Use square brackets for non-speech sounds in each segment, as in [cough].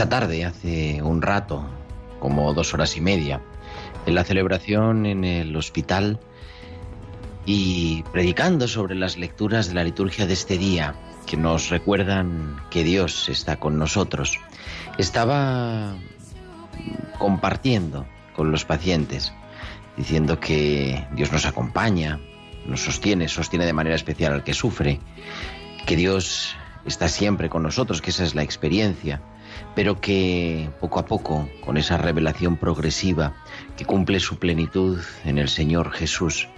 Esta tarde, hace un rato, como dos horas y media, en la celebración en el hospital y predicando sobre las lecturas de la liturgia de este día, que nos recuerdan que Dios está con nosotros, estaba compartiendo con los pacientes, diciendo que Dios nos acompaña, nos sostiene, sostiene de manera especial al que sufre, que Dios está siempre con nosotros, que esa es la experiencia, pero que poco a poco, con esa revelación progresiva que cumple su plenitud en el Señor Jesús,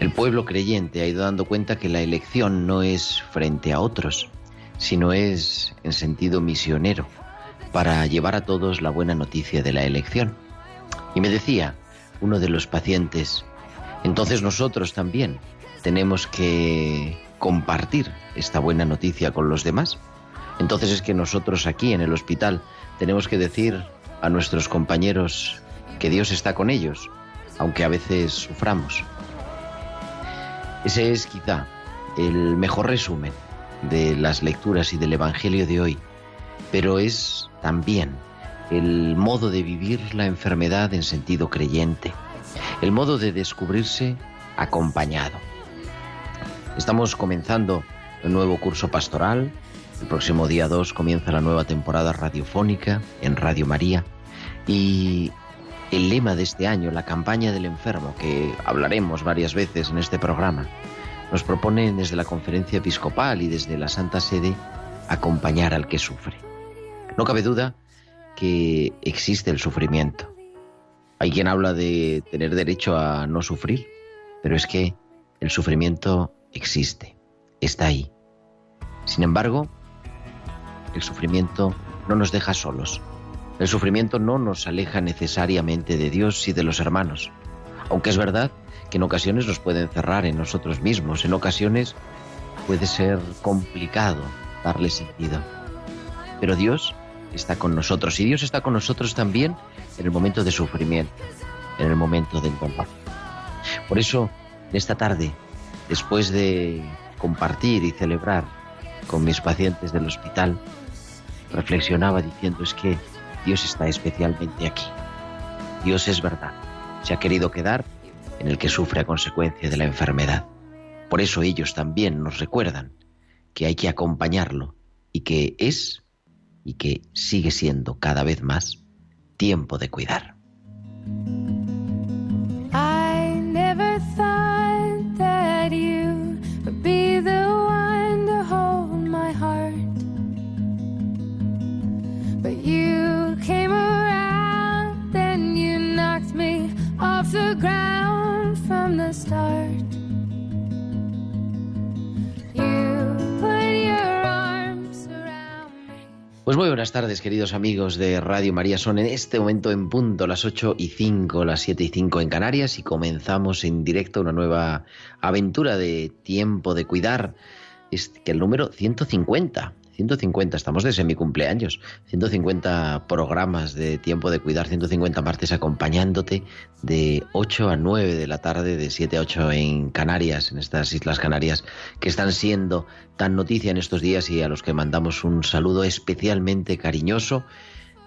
el pueblo creyente ha ido dando cuenta que la elección no es frente a otros, sino es en sentido misionero, para llevar a todos la buena noticia de la elección. Y me decía uno de los pacientes, entonces nosotros también tenemos que compartir esta buena noticia con los demás. Entonces es que nosotros aquí en el hospital tenemos que decir a nuestros compañeros que Dios está con ellos, aunque a veces suframos. Ese es quizá el mejor resumen de las lecturas y del Evangelio de hoy, pero es también el modo de vivir la enfermedad en sentido creyente, el modo de descubrirse acompañado. Estamos comenzando el nuevo curso pastoral, el próximo día 2 comienza la nueva temporada radiofónica en Radio María y el lema de este año, la campaña del enfermo, que hablaremos varias veces en este programa, nos propone desde la conferencia episcopal y desde la Santa Sede acompañar al que sufre. No cabe duda que existe el sufrimiento. Hay quien habla de tener derecho a no sufrir, pero es que el sufrimiento existe, está ahí. Sin embargo, el sufrimiento no nos deja solos. El sufrimiento no nos aleja necesariamente de Dios y de los hermanos, aunque es verdad que en ocasiones nos puede encerrar en nosotros mismos, en ocasiones puede ser complicado darle sentido. Pero Dios está con nosotros y Dios está con nosotros también en el momento de sufrimiento, en el momento del dolor. Por eso, esta tarde, después de compartir y celebrar con mis pacientes del hospital, reflexionaba diciendo es que Dios está especialmente aquí. Dios es verdad. Se ha querido quedar en el que sufre a consecuencia de la enfermedad. Por eso ellos también nos recuerdan que hay que acompañarlo y que es y que sigue siendo cada vez más tiempo de cuidar. Pues muy buenas tardes, queridos amigos de Radio María. Son en este momento en punto las 8 y 5, las 7 y 5 en Canarias y comenzamos en directo una nueva aventura de tiempo de cuidar. Que el número 150, 150, estamos de semi-cumpleaños, 150 programas de tiempo de cuidar, 150 martes acompañándote de 8 a 9 de la tarde, de 7 a 8 en Canarias, en estas Islas Canarias, que están siendo tan noticia en estos días y a los que mandamos un saludo especialmente cariñoso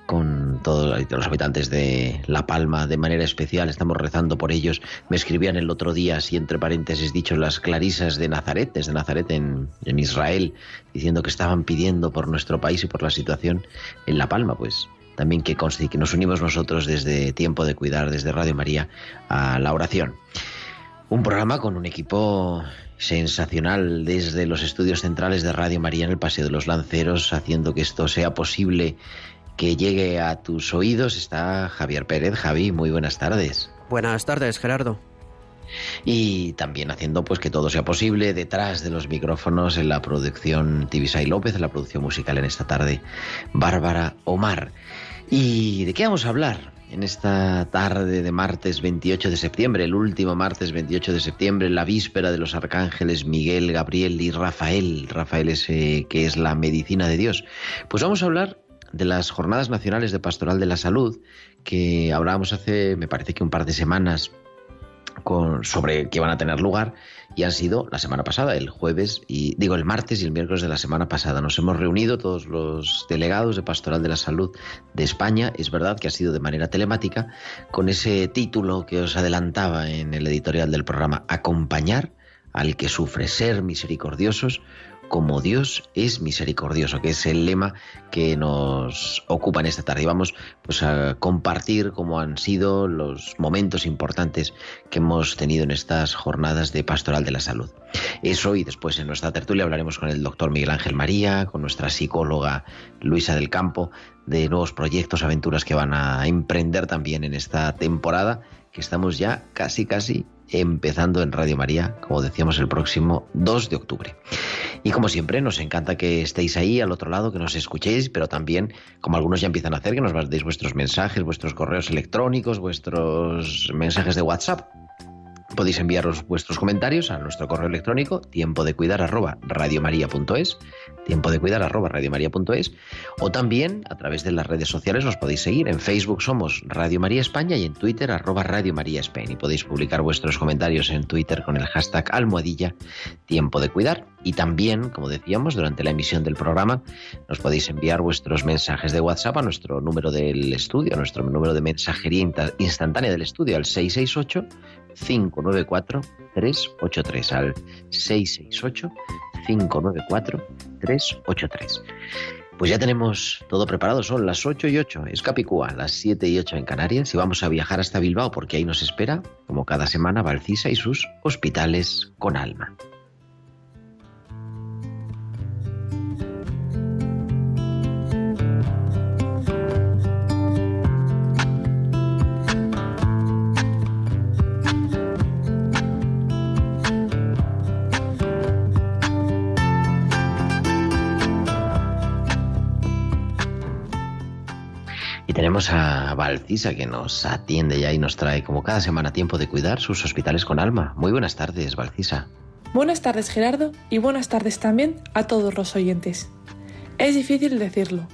con todos los habitantes de La Palma de manera especial. Estamos rezando por ellos. Me escribían el otro día, así entre paréntesis dicho, las clarisas de Nazaret, desde Nazaret en, Israel, diciendo que estaban pidiendo por nuestro país y por la situación en La Palma. Pues también que que nos unimos nosotros desde Tiempo de Cuidar, desde Radio María, a la oración. Un programa con un equipo sensacional desde los estudios centrales de Radio María en el Paseo de los Lanceros, haciendo que esto sea posible que llegue a tus oídos está Javier Pérez. Javi, muy buenas tardes. Buenas tardes, Gerardo. Y también haciendo pues que todo sea posible detrás de los micrófonos en la producción Tibisay López, en la producción musical en esta tarde, Bárbara Omar. ¿Y de qué vamos a hablar? En esta tarde de martes 28 de septiembre, el último martes 28 de septiembre, la víspera de los arcángeles Miguel, Gabriel y Rafael. Rafael es que es la medicina de Dios. Pues vamos a hablar de las Jornadas Nacionales de Pastoral de la Salud, que hablábamos hace, me parece que un par de semanas, con, sobre que van a tener lugar y han sido la semana pasada, el jueves y digo el martes y el miércoles de la semana pasada. Nos hemos reunido todos los delegados de Pastoral de la Salud de España. Es verdad que ha sido de manera telemática con ese título que os adelantaba en el editorial del programa, acompañar al que sufre, ser misericordiosos como Dios es misericordioso, que es el lema que nos ocupa en esta tarde. Y vamos pues, a compartir cómo han sido los momentos importantes que hemos tenido en estas jornadas de Pastoral de la Salud. Eso y después en nuestra tertulia hablaremos con el doctor Miguel Ángel María, con nuestra psicóloga Luisa del Campo, de nuevos proyectos, aventuras que van a emprender también en esta temporada, que estamos ya casi, casi empezando en Radio María, como decíamos, el próximo 2 de octubre. Y como siempre, nos encanta que estéis ahí al otro lado, que nos escuchéis, pero también, como algunos ya empiezan a hacer, que nos mandéis vuestros mensajes, vuestros correos electrónicos, vuestros mensajes de WhatsApp Podéis enviaros vuestros comentarios a nuestro correo electrónico tiempo de cuidar arroba radiomaria.es, tiempo de cuidar arroba radiomaria.es, o también a través de las redes sociales nos podéis seguir. En Facebook somos Radio María España y en Twitter arroba Radio María España. Y podéis publicar vuestros comentarios en Twitter con el hashtag almohadilla tiempo de cuidar. Y también, como decíamos, durante la emisión del programa, nos podéis enviar vuestros mensajes de WhatsApp a nuestro número del estudio, a nuestro número de mensajería instantánea del estudio, al 668 594-383 al 668-594-383. Pues ya tenemos todo preparado, son las 8 y 8, es Capicúa, las 7 y 8 en Canarias y vamos a viajar hasta Bilbao porque ahí nos espera, como cada semana, Valcisa y sus hospitales con alma. Tenemos a Valcisa que nos atiende ya y nos trae como cada semana tiempo de cuidar sus hospitales con alma. Muy buenas tardes, Valcisa. Buenas tardes, Gerardo, y buenas tardes también a todos los oyentes. Es difícil decirlo.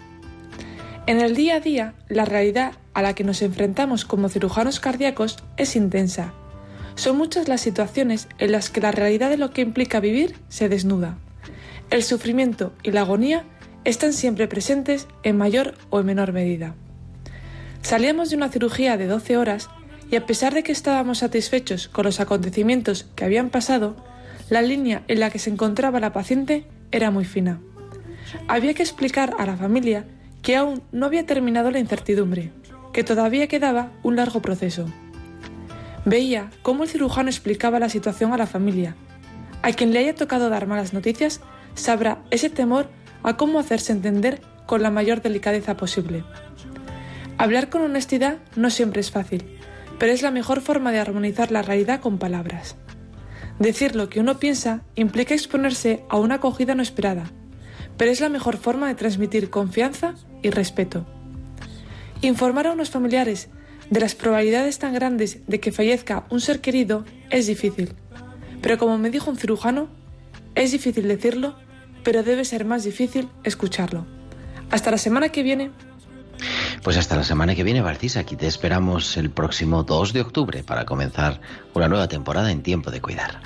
En el día a día, la realidad a la que nos enfrentamos como cirujanos cardíacos es intensa. Son muchas las situaciones en las que la realidad de lo que implica vivir se desnuda. El sufrimiento y la agonía están siempre presentes en mayor o en menor medida. Salíamos de una cirugía de 12 horas y a pesar de que estábamos satisfechos con los acontecimientos que habían pasado, la línea en la que se encontraba la paciente era muy fina. Había que explicar a la familia que aún no había terminado la incertidumbre, que todavía quedaba un largo proceso. Veía cómo el cirujano explicaba la situación a la familia. A quien le haya tocado dar malas noticias sabrá ese temor a cómo hacerse entender con la mayor delicadeza posible. Hablar con honestidad no siempre es fácil, pero es la mejor forma de armonizar la realidad con palabras. Decir lo que uno piensa implica exponerse a una acogida no esperada, pero es la mejor forma de transmitir confianza y respeto. Informar a unos familiares de las probabilidades tan grandes de que fallezca un ser querido es difícil, pero como me dijo un cirujano, es difícil decirlo pero debe ser más difícil escucharlo. Hasta la semana que viene. Pues hasta la semana que viene, Barcis. Aquí te esperamos el próximo 2 de octubre para comenzar una nueva temporada en Tiempo de Cuidar.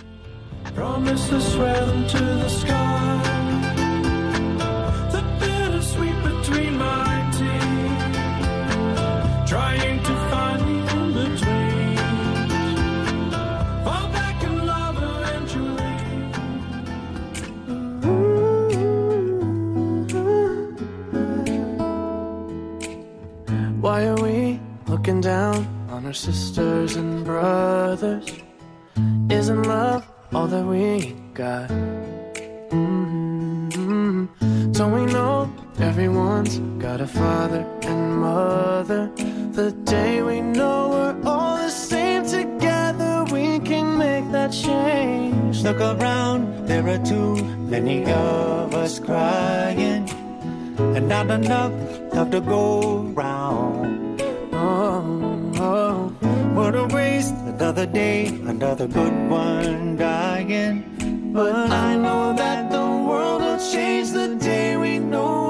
Why are we looking down on our sisters and brothers? Isn't love all that we got? Mm-hmm. Don't we know everyone's got a father and mother? The day we know we're all the same together, we can make that change. Look around, there are too many of us crying, and not enough love to go round. Oh, oh. What a waste, another day, another good one dying. But I know that the world will change the day we know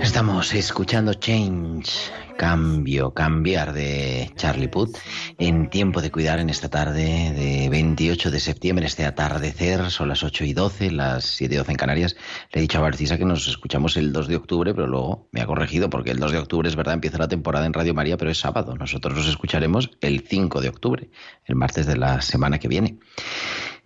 Estamos escuchando Change, cambio, cambiar de Charlie Puth en tiempo de cuidar en esta tarde de 28 de septiembre, este atardecer, son las 8 y 12, las 7 y 12 en Canarias. Le he dicho a Barcisa que nos escuchamos el 2 de octubre, pero luego me ha corregido porque el 2 de octubre es verdad, empieza la temporada en Radio María, pero es sábado. Nosotros nos escucharemos el 5 de octubre, el martes de la semana que viene.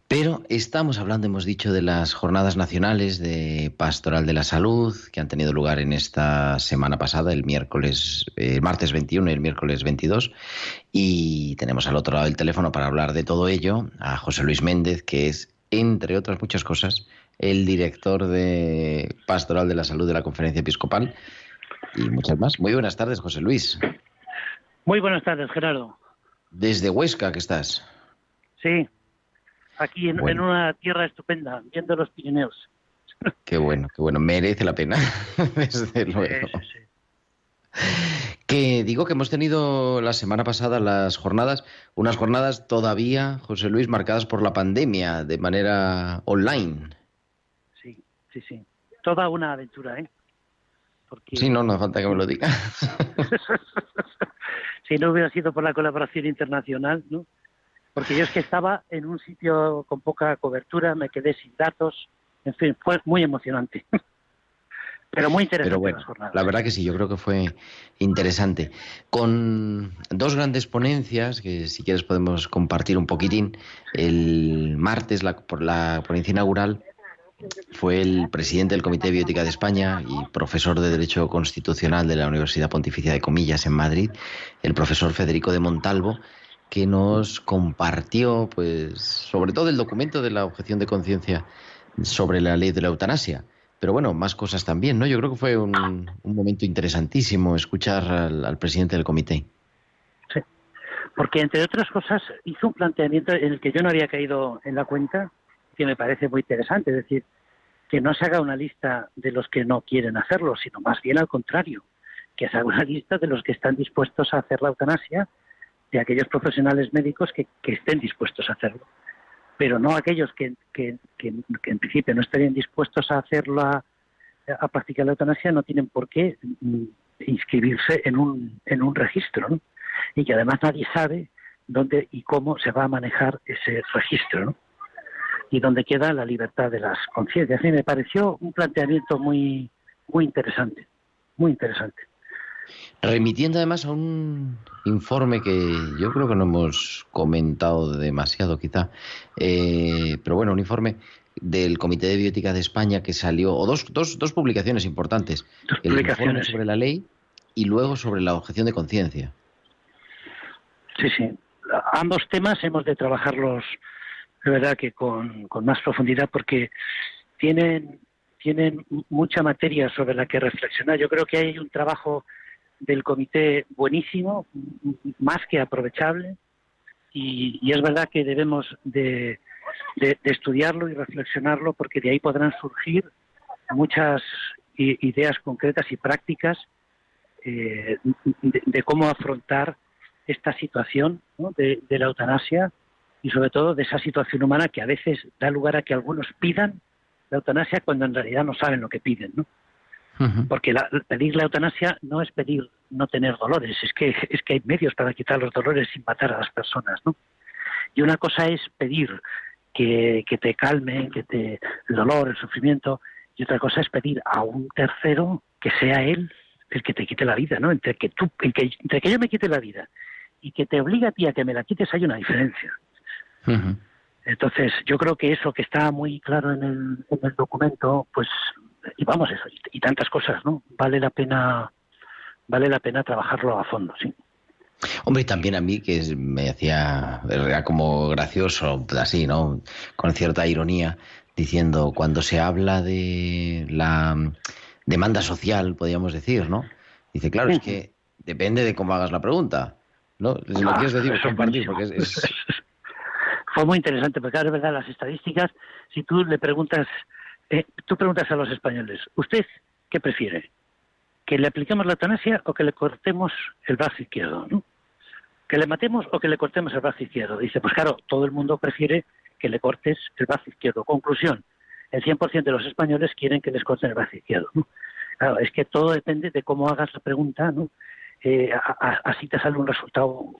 Pero estamos hablando, hemos dicho, de las jornadas nacionales de Pastoral de la Salud que han tenido lugar en esta semana pasada, el miércoles, eh, el martes 21 y el miércoles 22. Y tenemos al otro lado del teléfono para hablar de todo ello a José Luis Méndez, que es, entre otras muchas cosas, el director de Pastoral de la Salud de la Conferencia Episcopal y muchas más. Muy buenas tardes, José Luis. Muy buenas tardes, Gerardo. Desde Huesca, que estás. Sí, aquí en, Bueno. en una tierra estupenda, viendo los Pirineos. [laughs] Qué bueno, qué bueno. Merece la pena, [laughs] desde luego. Sí, sí, sí. Que digo que hemos tenido la semana pasada las jornadas, unas jornadas todavía, José Luis, marcadas por la pandemia de manera online. Sí, sí, sí. Toda una aventura, ¿eh? Porque Sí, no, no falta que me lo digas. [laughs] si no hubiera sido por la colaboración internacional, ¿no? Porque yo es que estaba en un sitio con poca cobertura, me quedé sin datos, en fin, fue muy emocionante. [laughs] Pero muy interesante Pero bueno, la verdad que sí, yo creo que fue interesante. Con dos grandes ponencias, que si quieres podemos compartir un poquitín. El martes, la, por la ponencia inaugural, fue el presidente del Comité de Bioética de España y profesor de Derecho Constitucional de la Universidad Pontificia de Comillas en Madrid, el profesor Federico de Montalvo, que nos compartió, pues, sobre todo el documento de la objeción de conciencia sobre la ley de la eutanasia. Pero bueno, más cosas también, ¿no? Yo creo que fue un, momento interesantísimo escuchar al, al presidente del comité. porque entre otras cosas hizo un planteamiento en el que yo no había caído en la cuenta, que me parece muy interesante, es decir, que no se haga una lista de los que no quieren hacerlo, sino más bien al contrario, que se haga una lista de los que están dispuestos a hacer la eutanasia, de aquellos profesionales médicos que, estén dispuestos a hacerlo, pero no aquellos que, que, que- que en principio no estarían dispuestos a hacerlo, a, a practicar la eutanasia, no tienen por qué mm, inscribirse en un, en un registro, ¿no? y que además nadie sabe dónde y cómo se va a manejar ese registro, ¿no? Y dónde queda la libertad de las conciencias. Y me pareció un planteamiento muy, muy interesante, muy interesante. Remitiendo además a un informe que yo creo que no hemos comentado demasiado quizá, eh, pero bueno, un informe del Comité de Bioética de España que salió, o dos, dos, dos publicaciones importantes, Dos el informe publicaciones, sobre la ley y luego sobre la objeción de conciencia. Sí, sí. Ambos temas hemos de trabajarlos de verdad que con, con más profundidad porque tienen, tienen mucha materia sobre la que reflexionar. Yo creo que hay un trabajo del comité buenísimo, más que aprovechable, y, es verdad que debemos de, estudiarlo y reflexionarlo porque de ahí podrán surgir muchas ideas concretas y prácticas eh, de, cómo afrontar esta situación de, de la eutanasia y sobre todo de esa situación humana que a veces da lugar a que algunos pidan la eutanasia cuando en realidad no saben lo que piden, ¿no? Porque la- pedir la eutanasia no es pedir no tener dolores, es que es que hay medios para quitar los dolores sin matar a las personas, ¿no? Y una cosa es pedir que, que te calme, que te el dolor, el sufrimiento, y otra cosa es pedir a un tercero que sea él el que te quite la vida, ¿no? Entre que tú, el que, entre que yo me quite la vida y que te obliga a ti a que me la quites hay una diferencia. Entonces, yo creo que eso que está muy claro en el, en el documento, pues, y vamos, eso, y, y tantas cosas, ¿no? Vale la pena, vale la pena trabajarlo a fondo, sí. Hombre, y también a mí que me hacía, era como gracioso, así, ¿no? Con cierta ironía, diciendo, cuando se habla de la demanda social, podríamos decir, ¿no? Dice, claro, es que depende de cómo hagas la pregunta, ¿no? Si lo Ah, quieres decir, eso es compartir, porque es... es- [laughs] Fue muy interesante, porque ahora es verdad, las estadísticas, si tú le preguntas, eh, tú preguntas a los españoles, ¿usted qué prefiere? ¿Que le apliquemos la eutanasia o que le cortemos el brazo izquierdo? ¿no? ¿Que le matemos o que le cortemos el brazo izquierdo? Dice, pues claro, todo el mundo prefiere que le cortes el brazo izquierdo. Conclusión, el 100% de los españoles quieren que les corten el brazo izquierdo. ¿no? Claro, es que todo depende de cómo hagas la pregunta, ¿no? Eh, así te sale un resultado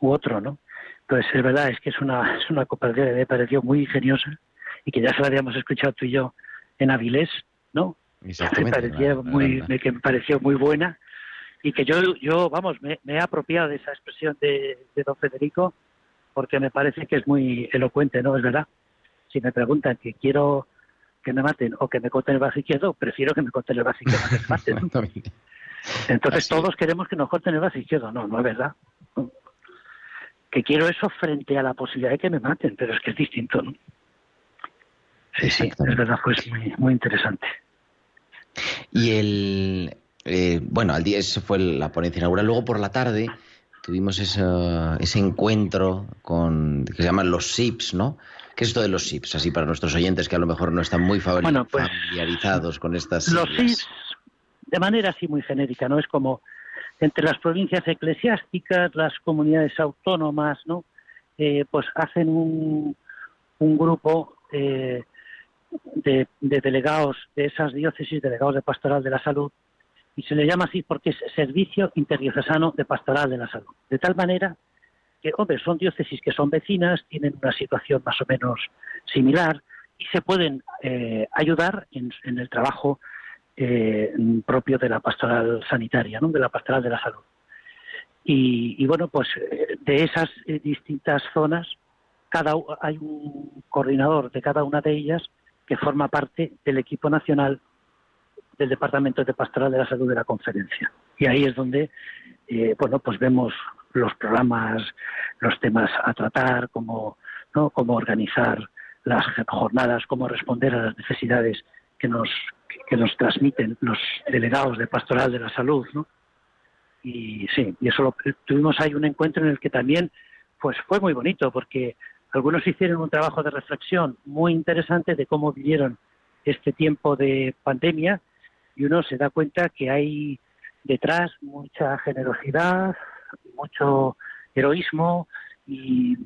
u otro, ¿no? Pues es verdad, es que es una, es una que me pareció muy ingeniosa y que ya se la habíamos escuchado tú y yo en Avilés, ¿no? Me parecía muy, que me pareció muy buena y que yo, yo vamos, me, me he apropiado de esa expresión de, de don Federico porque me parece que es muy elocuente, ¿no? Es verdad. Si me preguntan que quiero que me maten o que me corten el brazo izquierdo, prefiero que me corten el brazo izquierdo que me maten. ¿no? Exactamente. Entonces Así todos queremos que nos corten el brazo izquierdo. No, no es verdad. Que quiero eso frente a la posibilidad de que me maten, pero es que es distinto, ¿no? Sí, sí, es verdad, pues muy, muy interesante. Y el. eh, bueno, al día ese fue la ponencia inaugural. Luego por la tarde tuvimos esa- ese encuentro con. que se llaman los SIPs, ¿no? ¿Qué es esto de los SIPs? Así para nuestros oyentes que a lo mejor no están muy Bueno, pues, familiarizados con estas. Los. SIS, de manera así muy genérica, ¿no? Es como entre las provincias eclesiásticas, las comunidades autónomas, ¿no? Eh, pues hacen un, un grupo eh, de, de delegados de esas diócesis, delegados de pastoral de la salud, y se le llama así porque es Servicio Interdiocesano de Pastoral de la Salud. De tal manera que, hombre, son diócesis que son vecinas, tienen una situación más o menos similar y se pueden eh, ayudar en, el trabajo eh, propio de la pastoral sanitaria, ¿no? de la pastoral de la salud. Y, y bueno, pues eh, de esas distintas zonas, cada hay un coordinador de cada una de ellas que forma parte del equipo nacional del Departamento de Pastoral de la Salud de la conferencia. Y ahí es donde, eh, bueno, pues vemos los programas, los temas a tratar, cómo, cómo organizar las jornadas, cómo responder a las necesidades que nos, que nos transmiten los delegados de Pastoral de la Salud, ¿no? Y sí, y eso lo, tuvimos ahí un encuentro en el que también, pues fue muy bonito, porque algunos hicieron un trabajo de reflexión muy interesante de cómo vivieron este tiempo de pandemia y uno se da cuenta que hay detrás mucha generosidad, mucho heroísmo y,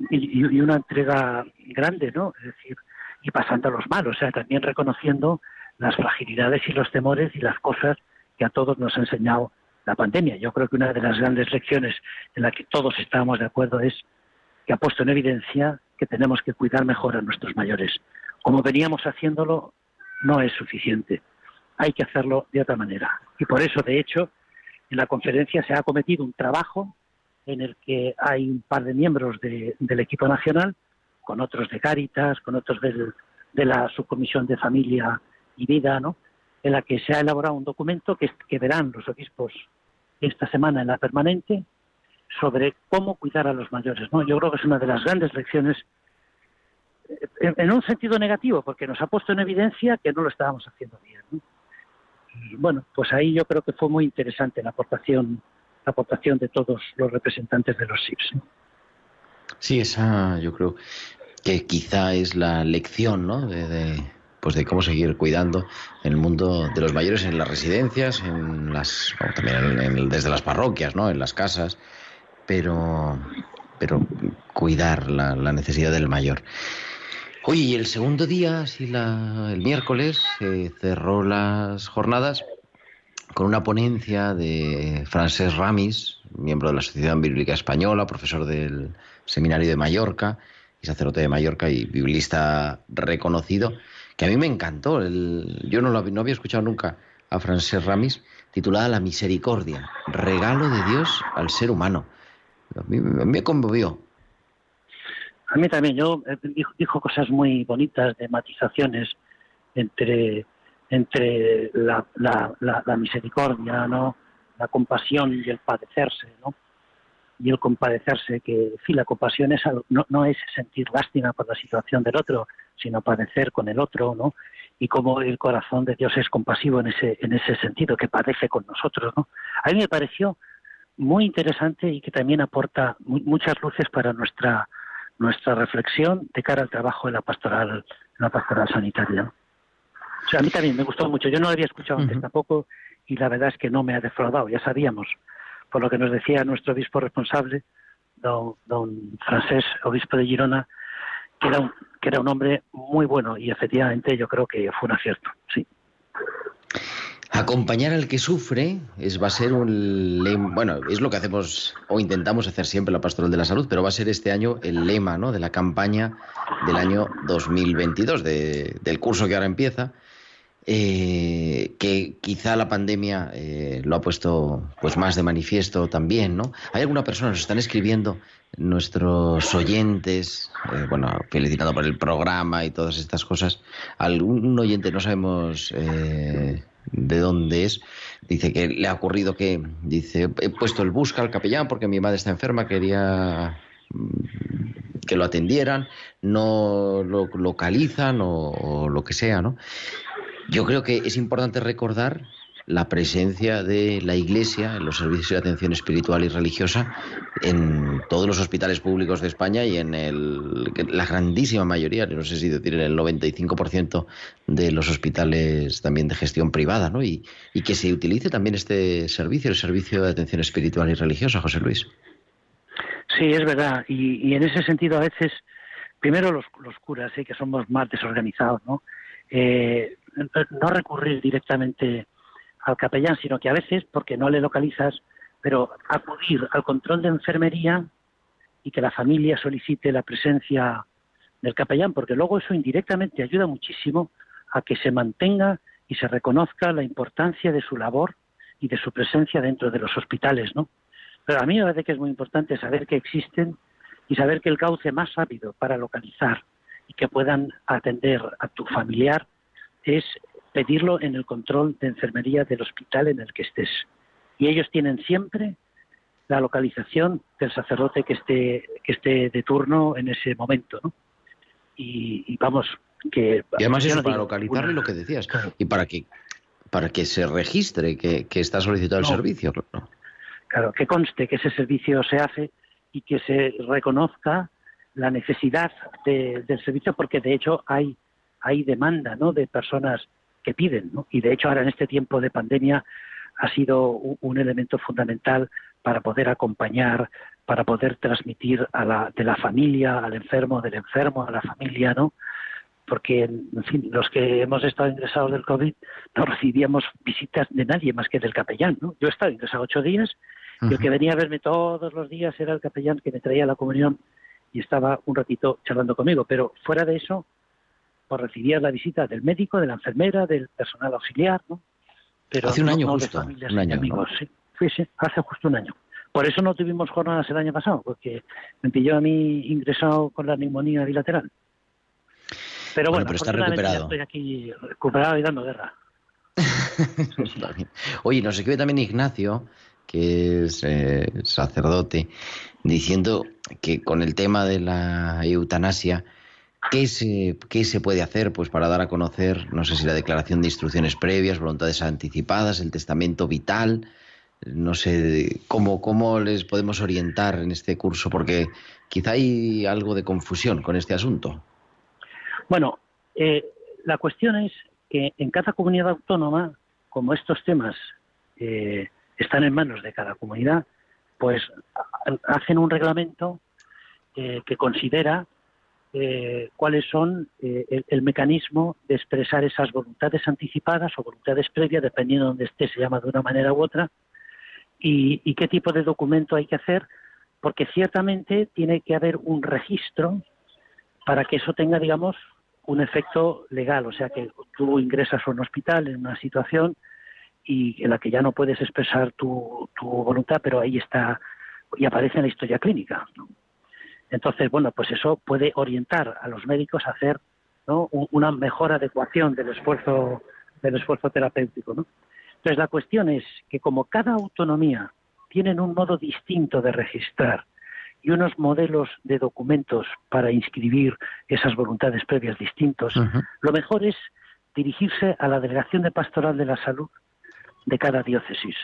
una entrega grande, ¿no? Es decir, y pasando a los malos, o sea, también reconociendo las fragilidades y los temores y las cosas que a todos nos ha enseñado la pandemia. Yo creo que una de las grandes lecciones en la que todos estábamos de acuerdo es que ha puesto en evidencia que tenemos que cuidar mejor a nuestros mayores. Como veníamos haciéndolo, no es suficiente. Hay que hacerlo de otra manera. Y por eso, de hecho, en la conferencia se ha cometido un trabajo en el que hay un par de miembros de- del equipo nacional, con otros de Cáritas, con otros de la subcomisión de familia y vida, ¿no? en la que se ha elaborado un documento que verán los obispos esta semana en la permanente sobre cómo cuidar a los mayores. ¿no? Yo creo que es una de las grandes lecciones en, en un sentido negativo, porque nos ha puesto en evidencia que no lo estábamos haciendo bien. ¿no? Bueno, pues ahí yo creo que fue muy interesante la aportación, la aportación de todos los representantes de los SIPs. Sí, esa yo creo que quizá es la lección, ¿no? De, de, pues de cómo seguir cuidando el mundo de los mayores en las residencias, en las, también en- desde las parroquias, ¿no? En las casas, pero, pero cuidar la, necesidad del mayor. Oye, el segundo día, sí, la, el miércoles, se cerró las jornadas con una ponencia de Francesc Ramis, miembro de la Sociedad Bíblica Española, profesor del Seminario de Mallorca y sacerdote de Mallorca y biblista reconocido, que a mí me encantó. El- yo no, lo, no había escuchado nunca a Francesc Ramis, titulada La Misericordia, regalo de Dios al ser humano. A mí, me conmovió. A mí también, yo eh, dijo, cosas muy bonitas de matizaciones entre, entre la, la, la, misericordia, ¿no? la compasión y el padecerse, ¿no? Y el compadecerse, que fin, la compasión es algo- no, no es sentir lástima por la situación del otro, sino padecer con el otro, ¿no? Y cómo el corazón de Dios es compasivo en ese, en ese sentido, que padece con nosotros, ¿no? A mí me pareció muy interesante y que también aporta mu- muchas luces para nuestra nuestra reflexión de cara al trabajo en la pastoral, en la pastoral sanitaria. ¿no? O sea, a mí también me gustó mucho. Yo no lo había escuchado antes tampoco y la verdad es que no me ha defraudado. Ya sabíamos, por lo que nos decía nuestro obispo responsable, don, don Francés, obispo de Girona, que era, un, que era un hombre muy bueno y efectivamente yo creo que fue un acierto. Sí. Acompañar al que sufre es, va a ser un lema, bueno, es lo que hacemos o intentamos hacer siempre la Pastoral de la Salud, pero va a ser este año el lema ¿no? de la campaña del año 2022, de- del curso que ahora empieza, eh, que quizá la pandemia eh, lo ha puesto pues más de manifiesto también, ¿no? Hay alguna persona, nos están escribiendo nuestros oyentes, eh, bueno, felicitando por el programa y todas estas cosas. Algún oyente, no sabemos de dónde es, dice que le ha ocurrido que, dice, he puesto el busca al capellán porque mi madre está enferma, quería mm, que lo atendieran, no lo localizan o, o lo que sea, ¿no? Yo creo que es importante recordar la presencia de la Iglesia en los servicios de atención espiritual y religiosa en todos los hospitales públicos de España y en el, la grandísima mayoría, no sé si decir en el 95% de los hospitales también de gestión privada, ¿no? Y, y que se utilice también este servicio, el servicio de atención espiritual y religiosa, José Luis. Sí, es verdad. Y, en ese sentido, a veces, primero los, los curas, ¿eh? que somos más desorganizados, ¿no? Eh, no recurrir directamente al capellán, sino que a veces, porque no le localizas, pero acudir al control de enfermería y que la familia solicite la presencia del capellán, porque luego eso indirectamente ayuda muchísimo a que se mantenga y se reconozca la importancia de su labor y de su presencia dentro de los hospitales, ¿no? Pero a mí me parece que es muy importante saber que existen y saber que el cauce más rápido para localizar y que puedan atender a tu familiar es pedirlo en el control de enfermería del hospital en el que estés. Y ellos tienen siempre la localización del sacerdote que esté, que esté de turno en ese momento, ¿no? Y, y vamos, que... Y además eso no para localizarle lo que decías Claro. y para que para que se registre que, que está solicitado el No. servicio. claro. Claro, que conste que ese servicio se hace y que se reconozca la necesidad de- del servicio, porque de hecho hay, hay demanda ¿no? de personas que piden. ¿no? Y de hecho ahora en este tiempo de pandemia ha sido un, elemento fundamental para poder acompañar, para poder transmitir a la, de la familia al enfermo, del enfermo a la familia, ¿no? porque, en fin, los que hemos estado ingresados del COVID no recibíamos visitas de nadie más que del capellán, ¿no? Yo he estado ingresado ocho días y el que venía a verme todos los días era el capellán que me traía la comunión y estaba un ratito charlando conmigo, pero fuera de eso, pues recibía la visita del médico, de la enfermera, del personal auxiliar, ¿no? Pero Hace un año no justo, amigos, sí. Sí, sí, hace justo un año. Por eso no tuvimos jornadas el año pasado, porque me pilló a mí ingresado con la neumonía bilateral. Pero Bueno, bueno, pero está recuperado. estoy aquí recuperado y dando guerra. [laughs] Está bien. Oye, nos escribe también Ignacio, que es eh, sacerdote, diciendo que con el tema de la eutanasia, ¿Qué se, ¿Qué se puede hacer pues, para dar a conocer, no sé si la declaración de instrucciones previas, voluntades anticipadas, el testamento vital? No sé cómo, cómo les podemos orientar en este curso, porque quizá hay algo de confusión con este asunto. Bueno, eh, la cuestión es que en cada comunidad autónoma, como estos temas eh, están en manos de cada comunidad, pues hacen un reglamento eh, que considera eh, cuáles son el, el, mecanismo de expresar esas voluntades anticipadas o voluntades previas, dependiendo de donde esté, se llama de una manera u otra, y, y qué tipo de documento hay que hacer, porque ciertamente tiene que haber un registro para que eso tenga, digamos, un efecto legal, o sea que tú ingresas a un hospital en una situación y en la que ya no puedes expresar tu, tu voluntad, pero ahí está y aparece en la historia clínica. ¿no? Entonces, bueno, pues eso puede orientar a los médicos a hacer ¿no? una mejor adecuación del esfuerzo del esfuerzo terapéutico. ¿no? Entonces, la cuestión es que como cada autonomía tiene un modo distinto de registrar y unos modelos de documentos para inscribir esas voluntades previas distintos, uh -huh. lo mejor es dirigirse a la Delegación de Pastoral de la Salud de cada diócesis.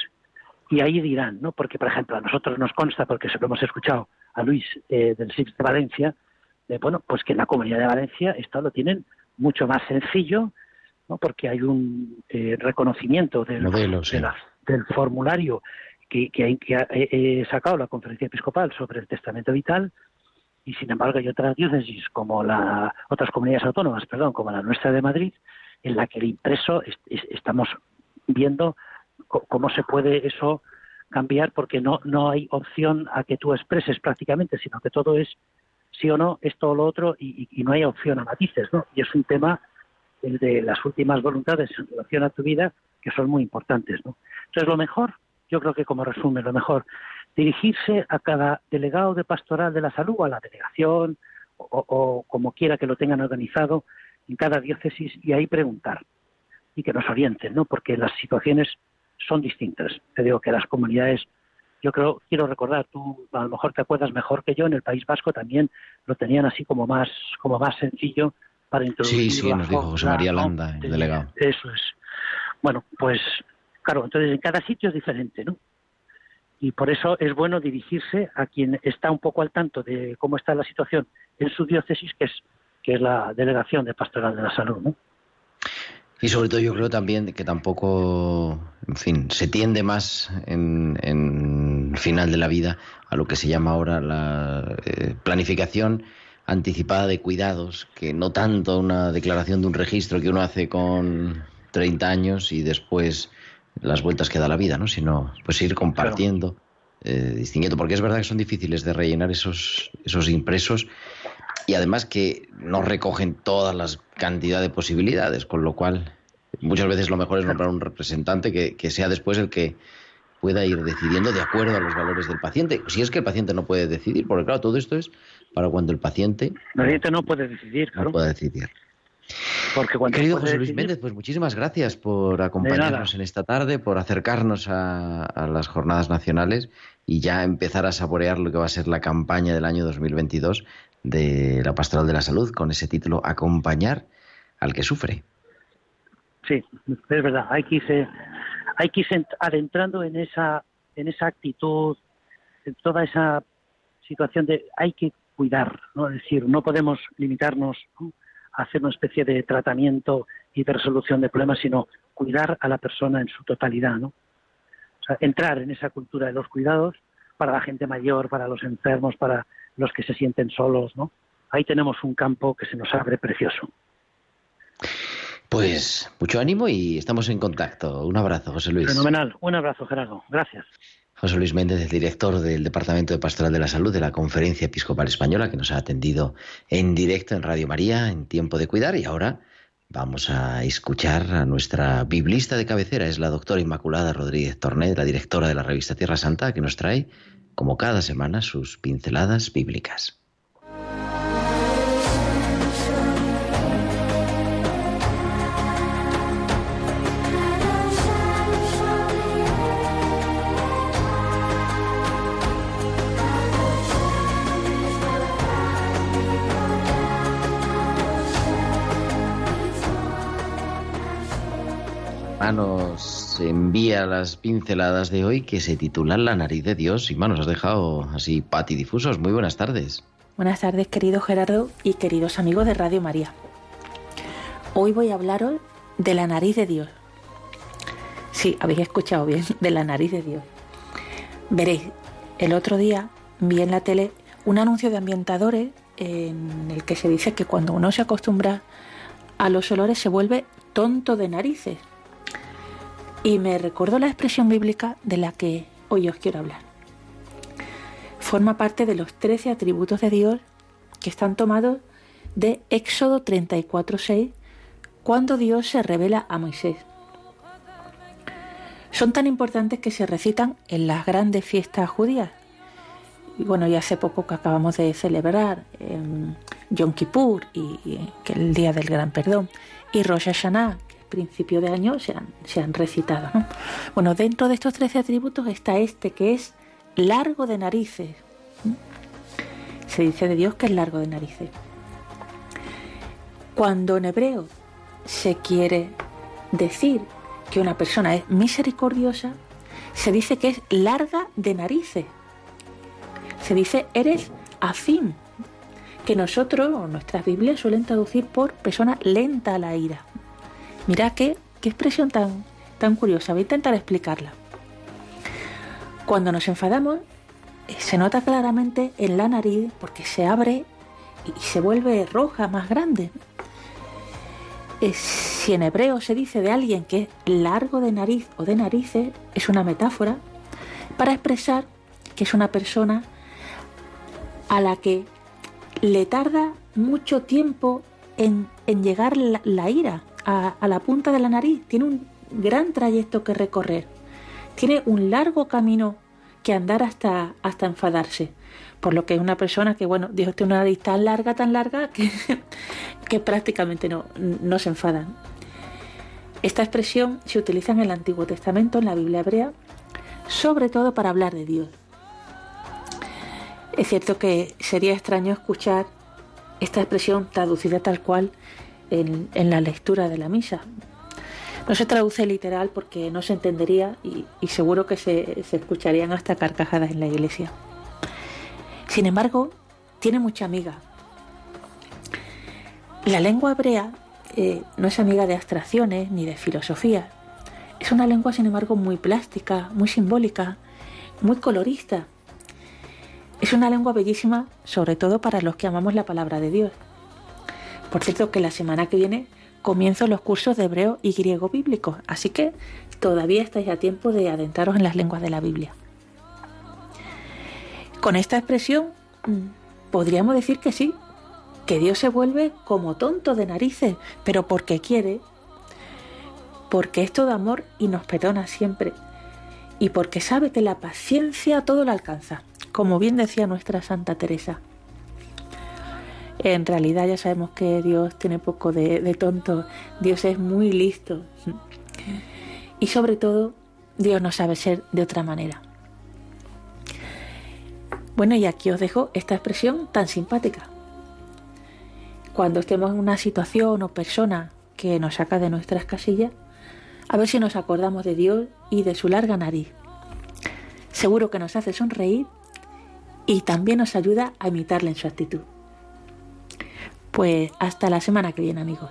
Y ahí dirán, ¿no? Porque, por ejemplo, a nosotros nos consta, porque se lo hemos escuchado a Luis eh, del SIX de Valencia, de, bueno, pues que en la Comunidad de Valencia esto lo tienen mucho más sencillo, ¿no? Porque hay un eh, reconocimiento del, Modelo, sí. de la, del formulario que, que, que ha eh, sacado la Conferencia Episcopal sobre el testamento vital y sin embargo hay otras diócesis como la otras comunidades autónomas, perdón, como la nuestra de Madrid, en la que el impreso es, es, estamos viendo cómo se puede eso cambiar porque no no hay opción a que tú expreses prácticamente, sino que todo es sí o no, esto o lo otro y, no hay opción a matices, ¿no? Y es un tema el de las últimas voluntades en relación a tu vida que son muy importantes, ¿no? Entonces lo mejor yo creo que como resumen, lo mejor, dirigirse a cada delegado de pastoral de la salud, a la delegación, o, o, como quiera que lo tengan organizado, en cada diócesis, y ahí preguntar, y que nos orienten, ¿no? Porque las situaciones son distintas. Te digo que las comunidades, yo creo, quiero recordar, tú a lo mejor te acuerdas mejor que yo, en el País Vasco también lo tenían así como más, como más sencillo para introducir. Sí, sí, nos dijo José María Landa, el delegado. Eso es. Bueno, pues Claro, entonces en cada sitio es diferente, ¿no? Y por eso es bueno dirigirse a quien está un poco al tanto de cómo está la situación en su diócesis, que es, que es la Delegación de Pastoral de la Salud, ¿no? Y sobre todo yo creo también que tampoco, en fin, se tiende más en, en final de la vida a lo que se llama ahora la eh, planificación anticipada de cuidados, que no tanto una declaración de un registro que uno hace con 30 años y después las vueltas que da la vida, ¿no? Sino pues ir compartiendo, claro. eh, distinguiendo, porque es verdad que son difíciles de rellenar esos, esos impresos y además que no recogen todas las cantidad de posibilidades, con lo cual muchas veces lo mejor es nombrar un representante que, que sea después el que pueda ir decidiendo de acuerdo a los valores del paciente. Si es que el paciente no puede decidir, porque claro, todo esto es para cuando el paciente... El paciente no puede decidir, claro. No puede decidir. Porque Querido José Luis decidir... Méndez, pues muchísimas gracias por acompañarnos en esta tarde, por acercarnos a, a, las jornadas nacionales y ya empezar a saborear lo que va a ser la campaña del año 2022 de la Pastoral de la Salud con ese título Acompañar al que sufre. Sí, es verdad. Hay que irse, hay que adentrando en esa, en esa actitud, en toda esa situación de hay que cuidar, ¿no? Es decir, no podemos limitarnos ¿no? hacer una especie de tratamiento y de resolución de problemas, sino cuidar a la persona en su totalidad, ¿no? Entrar en esa cultura de los cuidados para la gente mayor, para los enfermos, para los que se sienten solos, ¿no? Ahí tenemos un campo que se nos abre precioso. Pues mucho ánimo y estamos en contacto. Un abrazo, José Luis. Fenomenal. Un abrazo, Gerardo. Gracias. José Luis Méndez, el director del Departamento de Pastoral de la Salud de la Conferencia Episcopal Española, que nos ha atendido en directo en Radio María en tiempo de cuidar. Y ahora vamos a escuchar a nuestra biblista de cabecera, es la doctora Inmaculada Rodríguez Tornet, la directora de la revista Tierra Santa, que nos trae, como cada semana, sus pinceladas bíblicas. Hermanos, envía las pinceladas de hoy que se titulan La nariz de Dios. Inma, nos has dejado así patidifusos. Muy buenas tardes. Buenas tardes, querido Gerardo y queridos amigos de Radio María. Hoy voy a hablaros de la nariz de Dios. Sí, habéis escuchado bien, [laughs] de la nariz de Dios. Veréis, el otro día vi en la tele un anuncio de ambientadores en el que se dice que cuando uno se acostumbra a los olores se vuelve tonto de narices. Y me recordó la expresión bíblica de la que hoy os quiero hablar. Forma parte de los 13 atributos de Dios que están tomados de Éxodo 34.6 cuando Dios se revela a Moisés. Son tan importantes que se recitan en las grandes fiestas judías. Bueno, y hace poco que acabamos de celebrar eh, Yom Kippur, y, que el Día del Gran Perdón, y Rosh Hashanah, principio de año se han, se han recitado. ¿no? Bueno, dentro de estos 13 atributos está este que es largo de narices. Se dice de Dios que es largo de narices. Cuando en hebreo se quiere decir que una persona es misericordiosa, se dice que es larga de narices. Se dice eres afín, que nosotros o nuestras Biblias suelen traducir por persona lenta a la ira. Mira qué, qué expresión tan, tan curiosa, voy a intentar explicarla. Cuando nos enfadamos, se nota claramente en la nariz porque se abre y se vuelve roja, más grande. Si en hebreo se dice de alguien que es largo de nariz o de narices, es una metáfora para expresar que es una persona a la que le tarda mucho tiempo en, en llegar la ira a, la punta de la nariz. Tiene un gran trayecto que recorrer. Tiene un largo camino que andar hasta, hasta enfadarse. Por lo que es una persona que, bueno, Dios tiene una nariz tan larga, tan larga, que, [laughs] que prácticamente no, no se enfadan. Esta expresión se utiliza en el Antiguo Testamento, en la Biblia hebrea, sobre todo para hablar de Dios. Es cierto que sería extraño escuchar esta expresión traducida tal cual en, la lectura de la misa. No se traduce literal porque no se entendería y, y seguro que se, se, escucharían hasta carcajadas en la iglesia. Sin embargo, tiene mucha amiga. La lengua hebrea eh, no es amiga de abstracciones ni de filosofía. Es una lengua, sin embargo, muy plástica, muy simbólica, muy colorista. Es una lengua bellísima, sobre todo para los que amamos la palabra de Dios. Por cierto, que la semana que viene comienzo los cursos de hebreo y griego bíblico, así que todavía estáis a tiempo de adentraros en las lenguas de la Biblia. Con esta expresión podríamos decir que sí, que Dios se vuelve como tonto de narices, pero porque quiere, porque es todo amor y nos perdona siempre, y porque sabe que la paciencia todo lo alcanza, como bien decía nuestra Santa Teresa. En realidad ya sabemos que Dios tiene poco de, tonto, Dios es muy listo. Y sobre todo, Dios no sabe ser de otra manera. Bueno, y aquí os dejo esta expresión tan simpática. Cuando estemos en una situación o persona que nos saca de nuestras casillas, a ver si nos acordamos de Dios y de su larga nariz. Seguro que nos hace sonreír y también nos ayuda a imitarle en su actitud. Pues hasta la semana que viene, amigos.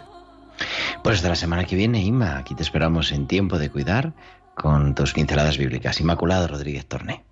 Pues hasta la semana que viene, Inma. Aquí te esperamos en tiempo de cuidar con tus pinceladas bíblicas. Inmaculada Rodríguez Torné.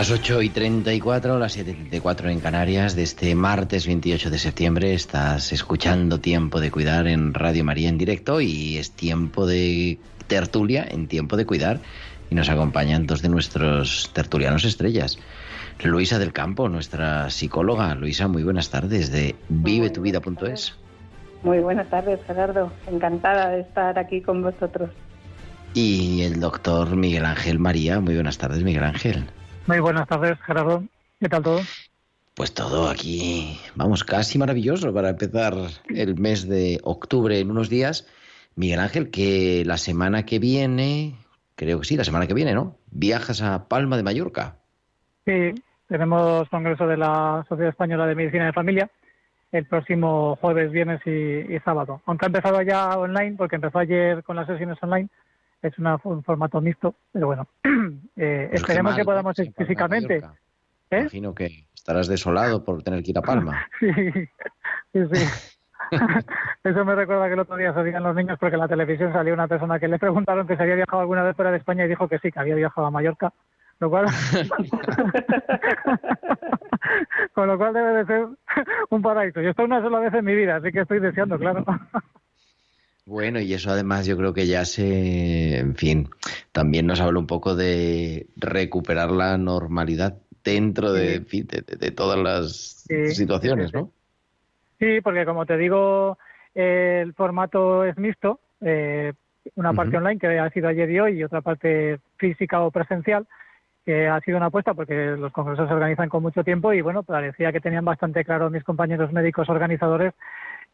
Las 8 y 34, las 7 y 34 en Canarias, de este martes 28 de septiembre, estás escuchando Tiempo de Cuidar en Radio María en directo y es tiempo de tertulia en Tiempo de Cuidar y nos acompañan dos de nuestros tertulianos estrellas. Luisa del Campo, nuestra psicóloga. Luisa, muy buenas tardes de vivetuvida.es. Muy buenas tardes, Gerardo. Encantada de estar aquí con vosotros. Y el doctor Miguel Ángel María. Muy buenas tardes, Miguel Ángel. Muy buenas tardes, Gerardo. ¿Qué tal todo? Pues todo aquí, vamos, casi maravilloso para empezar el mes de octubre en unos días. Miguel Ángel, que la semana que viene, creo que sí, la semana que viene, ¿no? Viajas a Palma de Mallorca. Sí, tenemos congreso de la Sociedad Española de Medicina de Familia el próximo jueves, viernes y, sábado. Aunque ha empezado ya online, porque empezó ayer con las sesiones online, es una, un formato mixto, pero bueno, [clears throat] eh, Pues esperemos que podamos ir físicamente. ¿Eh? Imagino que estarás desolado por tener que ir a Palma. [laughs] Sí, sí, sí. [laughs] Eso me recuerda que el otro día se digan los niños porque en la televisión salió una persona que le preguntaron que si había viajado alguna vez fuera de España y dijo que sí, que había viajado a Mallorca, lo cual [laughs] con lo cual debe de ser un paraíso. Yo he estado una sola vez en mi vida, así que estoy deseando, claro. Bueno, y eso además yo creo que ya se, en fin, también nos habla un poco de recuperar la normalidad dentro de, en fin, de, de- de todas las Sí, situaciones. ¿no? Sí, porque como te digo, eh, el formato es mixto, eh, una parte online que ha sido ayer y hoy y otra parte física o presencial, que ha sido una apuesta porque los congresos se organizan con mucho tiempo y bueno, parecía que tenían bastante claro mis compañeros médicos organizadores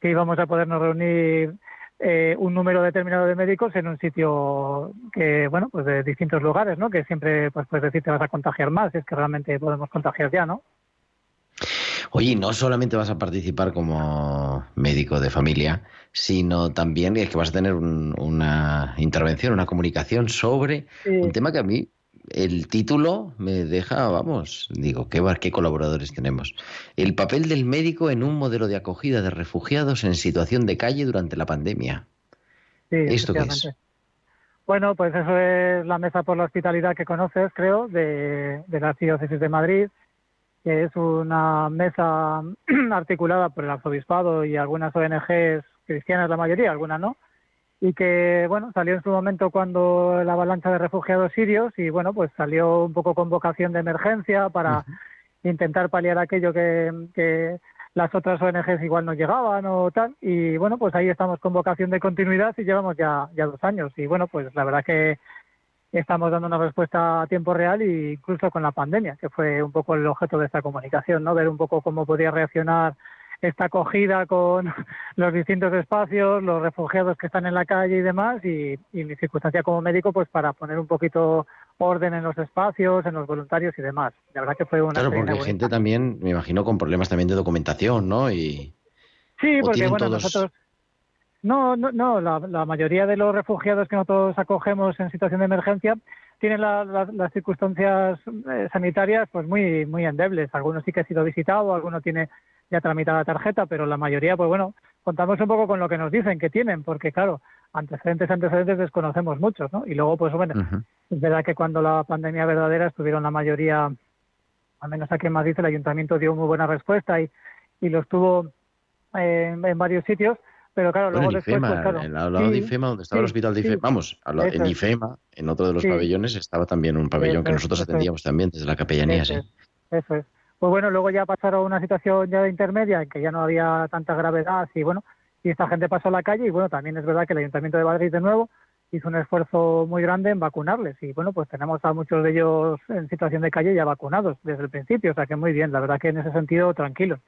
que íbamos a podernos reunir eh, un número determinado de médicos en un sitio que, bueno, pues de distintos lugares, ¿no? Que siempre, pues puedes decir, te vas a contagiar más, si es que realmente podemos contagiar ya, ¿no? Oye, no solamente vas a participar como médico de familia, sino también es que vas a tener un- una intervención, una comunicación sobre Sí. un tema que a mí el título me deja, vamos, digo, qué, bar- qué colaboradores tenemos. El papel del médico en un modelo de acogida de refugiados en situación de calle durante la pandemia. Sí, ¿Esto qué es? Bueno, pues eso es la Mesa por la Hospitalidad que conoces, creo, de, de la Diócesis de Madrid, que es una mesa [clears throat] articulada por el Arzobispado y algunas ONGs cristianas, la mayoría, algunas no, y que, bueno, salió en su momento cuando la avalancha de refugiados sirios y, bueno, pues salió un poco con vocación de emergencia para intentar paliar aquello que, que las otras ONGs igual no llegaban o tal. Y bueno, pues ahí estamos con vocación de continuidad y llevamos ya, ya dos años. Y bueno, pues la verdad que estamos dando una respuesta a tiempo real e incluso con la pandemia, que fue un poco el objeto de esta comunicación, ¿no? Ver un poco cómo podía reaccionar esta acogida con [laughs] los distintos espacios, los refugiados que están en la calle y demás, y, y mi circunstancia como médico, pues para poner un poquito orden en los espacios, en los voluntarios y demás. La verdad que fue una Claro, porque hay gente también, me imagino, con problemas también de documentación, ¿no? Y Sí, ¿O porque bueno, todos- nosotros... No, no, no la, la mayoría de los refugiados que nosotros acogemos en situación de emergencia tienen la- la- las circunstancias eh, sanitarias pues muy muy endebles. Algunos sí que ha sido visitado, algunos tiene ya tramitada tarjeta, pero la mayoría, pues bueno, contamos un poco con lo que nos dicen que tienen, porque claro, antecedentes, antecedentes desconocemos muchos, ¿no? Y luego, pues bueno, es verdad que cuando la pandemia verdadera estuvieron la mayoría, al menos aquí en Madrid, el ayuntamiento dio muy buena respuesta y, y los tuvo eh, en, en varios sitios, pero claro, Bueno, luego en después, pues claro. al lado de IFEMA, donde estaba el sí, hospital de sí, IFEMA, vamos, al lado- en. IFEMA, en otro de los pabellones, estaba también un pabellón que nosotros atendíamos también desde la capellanía, sí. es, eso es. Pues bueno, luego ya pasaron a una situación ya intermedia en que ya no había tanta gravedad y bueno, y esta gente pasó a la calle y bueno, también es verdad que el Ayuntamiento de Madrid de nuevo hizo un esfuerzo muy grande en vacunarles y bueno, pues tenemos a muchos de ellos en situación de calle ya vacunados desde el principio, o sea que muy bien, la verdad que en ese sentido tranquilos.